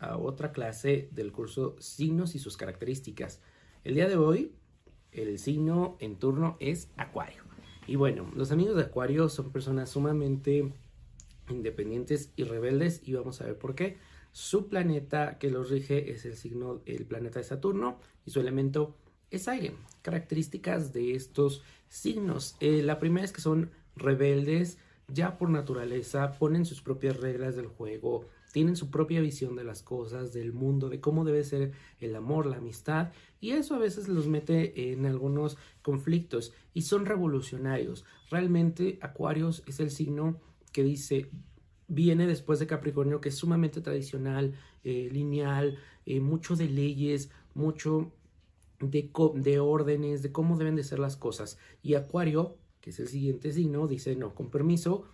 a otra clase del curso Signos y sus características. El día de hoy, el signo en turno es Acuario. Y bueno, los amigos de Acuario son personas sumamente independientes y rebeldes y vamos a ver por qué. Su planeta que los rige es el signo, el planeta de Saturno y su elemento es aire. Características de estos signos. Eh, la primera es que son rebeldes, ya por naturaleza, ponen sus propias reglas del juego, tienen su propia visión de las cosas, del mundo, de cómo debe ser el amor, la amistad, y eso a veces los mete en algunos conflictos y son revolucionarios. Realmente Acuarios es el signo que dice, viene después de Capricornio, que es sumamente tradicional, eh, lineal, eh, mucho de leyes, mucho de, de órdenes, de cómo deben de ser las cosas. Y Acuario, que es el siguiente signo, dice, no, con permiso,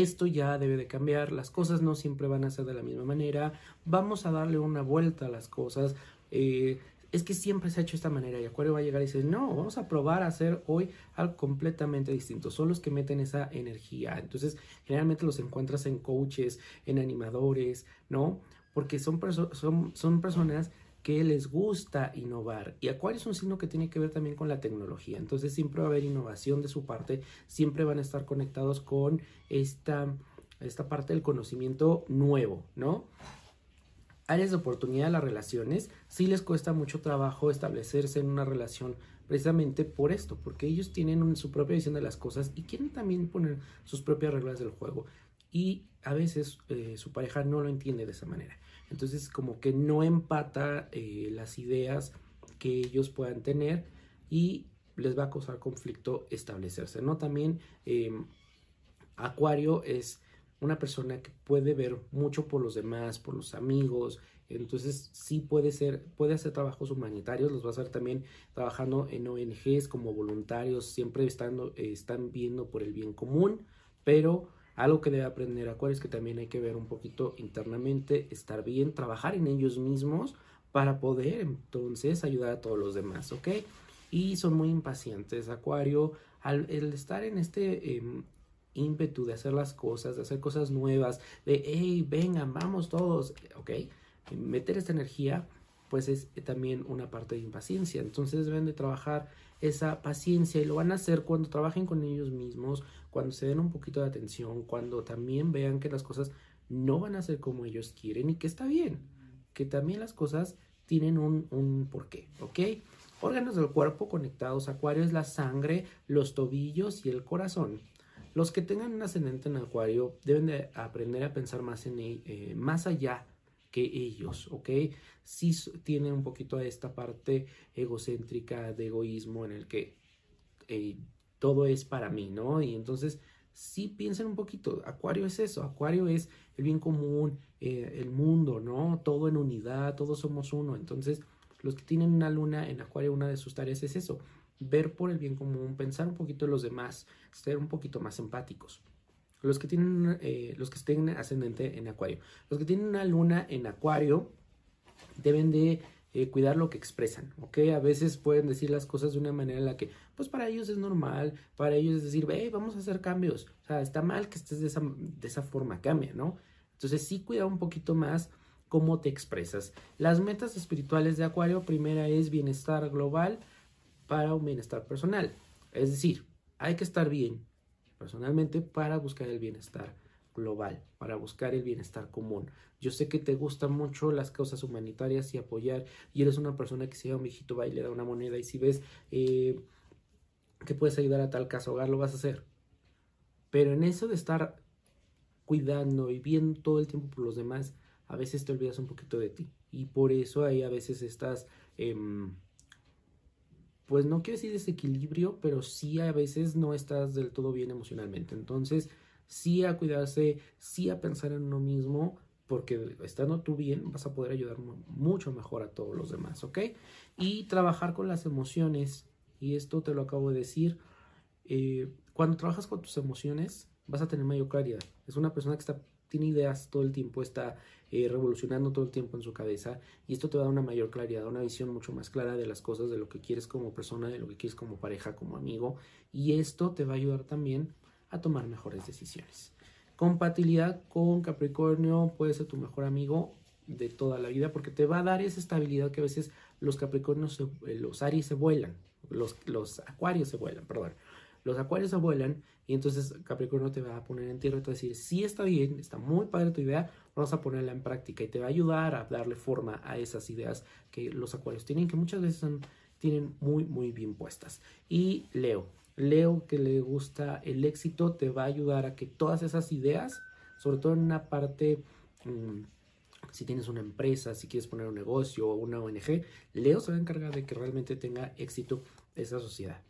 esto ya debe de cambiar, las cosas no siempre van a ser de la misma manera, vamos a darle una vuelta a las cosas. Eh, es que siempre se ha hecho de esta manera y Acuario va a llegar y dice, no, vamos a probar a hacer hoy algo completamente distinto. Son los que meten esa energía. Entonces, generalmente los encuentras en coaches, en animadores, ¿no? Porque son, son, son personas que les gusta innovar. Y Acuario es un signo que tiene que ver también con la tecnología. Entonces siempre va a haber innovación de su parte, siempre van a estar conectados con esta, esta parte del conocimiento nuevo, ¿no? Áreas de oportunidad de las relaciones, sí les cuesta mucho trabajo establecerse en una relación precisamente por esto, porque ellos tienen su propia visión de las cosas y quieren también poner sus propias reglas del juego. Y a veces eh, su pareja no lo entiende de esa manera. Entonces como que no empata eh, las ideas que ellos puedan tener y les va a causar conflicto establecerse, ¿no? También em, Acuario es una persona que puede ver mucho por los demás, por los amigos, entonces sí puede ser, puede hacer trabajos humanitarios, los va a hacer también trabajando en ONGs como voluntarios, siempre estando, están viendo por el bien común, pero algo que debe aprender Acuario es que también hay que ver un poquito internamente, estar bien, trabajar en ellos mismos para poder entonces ayudar a todos los demás, ¿ok? Y son muy impacientes. Acuario, al el estar en este em, ímpetu de hacer las cosas, de hacer cosas nuevas, de, hey, vengan, vamos todos, ¿ok? Meter esta energía, pues es también una parte de impaciencia. Entonces deben de trabajar esa paciencia y lo van a hacer cuando trabajen con ellos mismos, cuando se den un poquito de atención, cuando también vean que las cosas no van a ser como ellos quieren y que está bien, que también las cosas tienen un, un porqué, ¿ok? Órganos del cuerpo conectados, acuario es la sangre, los tobillos y el corazón. Los que tengan un ascendente en acuario deben de aprender a pensar más, en, eh, más allá que ellos, ¿ok? Sí tienen un poquito esta parte egocéntrica de egoísmo en el que todo es para mí, ¿no? Y entonces sí piensen un poquito, Acuario es eso, Acuario es el bien común, eh, el mundo, ¿no? Todo en unidad, todos somos uno. Entonces, los que tienen una luna en Acuario, una de sus tareas es eso, ver por el bien común, pensar un poquito en los demás, ser un poquito más empáticos. Los que tienen, eh, los que estén ascendente en Acuario, los que tienen una luna en Acuario deben de eh, cuidar lo que expresan, ¿ok? A veces pueden decir las cosas de una manera en la que, pues para ellos es normal, para ellos es decir, hey, vamos a hacer cambios, o sea, está mal que estés de esa, de esa forma, cambia, ¿no? Entonces sí cuida un poquito más cómo te expresas. Las metas espirituales de Acuario, primera es bienestar global para un bienestar personal, es decir, hay que estar bien personalmente para buscar el bienestar global, para buscar el bienestar común. Yo sé que te gustan mucho las causas humanitarias y apoyar, y eres una persona que si va un viejito va y le da una moneda, y si ves eh, que puedes ayudar a tal caso hogar, lo vas a hacer. Pero en eso de estar cuidando y viendo todo el tiempo por los demás, a veces te olvidas un poquito de ti. Y por eso ahí a veces estás, em, pues no quiero decir desequilibrio, pero sí a veces no estás del todo bien emocionalmente. Entonces, sí a cuidarse, sí a pensar en uno mismo, porque estando tú bien vas a poder ayudar mucho mejor a todos los demás, ¿ok? Y trabajar con las emociones, y esto te lo acabo de decir, eh, cuando trabajas con tus emociones vas a tener mayor claridad. Es una persona que está, tiene ideas todo el tiempo, está eh, revolucionando todo el tiempo en su cabeza y esto te va a dar una mayor claridad, una visión mucho más clara de las cosas, de lo que quieres como persona, de lo que quieres como pareja, como amigo y esto te va a ayudar también a tomar mejores decisiones. Compatibilidad con Capricornio puede ser tu mejor amigo de toda la vida porque te va a dar esa estabilidad que a veces los Capricornios, eh, los Aries se vuelan, los, los Acuarios se vuelan, perdón. Los Acuarios vuelan y entonces Capricornio te va a poner en tierra y te va a decir, sí está bien, está muy padre tu idea, vamos a ponerla en práctica y te va a ayudar a darle forma a esas ideas que los Acuarios tienen, que muchas veces tienen muy, muy bien puestas. Y Leo, Leo que le gusta el éxito, te va a ayudar a que todas esas ideas, sobre todo en una parte... Mm, si tienes una empresa, si quieres poner un negocio o una ONG, Leo se va a encargar de que realmente tenga éxito esa sociedad.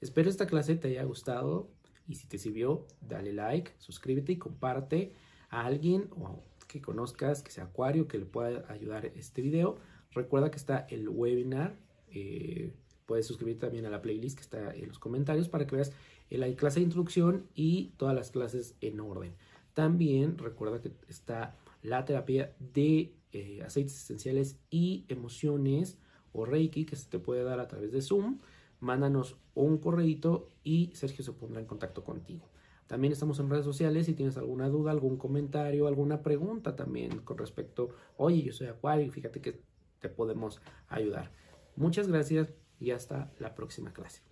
Espero esta clase te haya gustado y si te sirvió, dale like, suscríbete y comparte a alguien o que conozcas que sea acuario que le pueda ayudar este video. Recuerda que está el webinar. Eh, puedes suscribirte también a la playlist que está en los comentarios para que veas la clase de introducción y todas las clases en orden. También recuerda que está la terapia de eh, aceites esenciales y emociones o Reiki que se te puede dar a través de Zoom. Mándanos un correito y Sergio se pondrá en contacto contigo. También estamos en redes sociales si tienes alguna duda, algún comentario, alguna pregunta también con respecto, oye, yo soy Acuario fíjate que te podemos ayudar. Muchas gracias y hasta la próxima clase.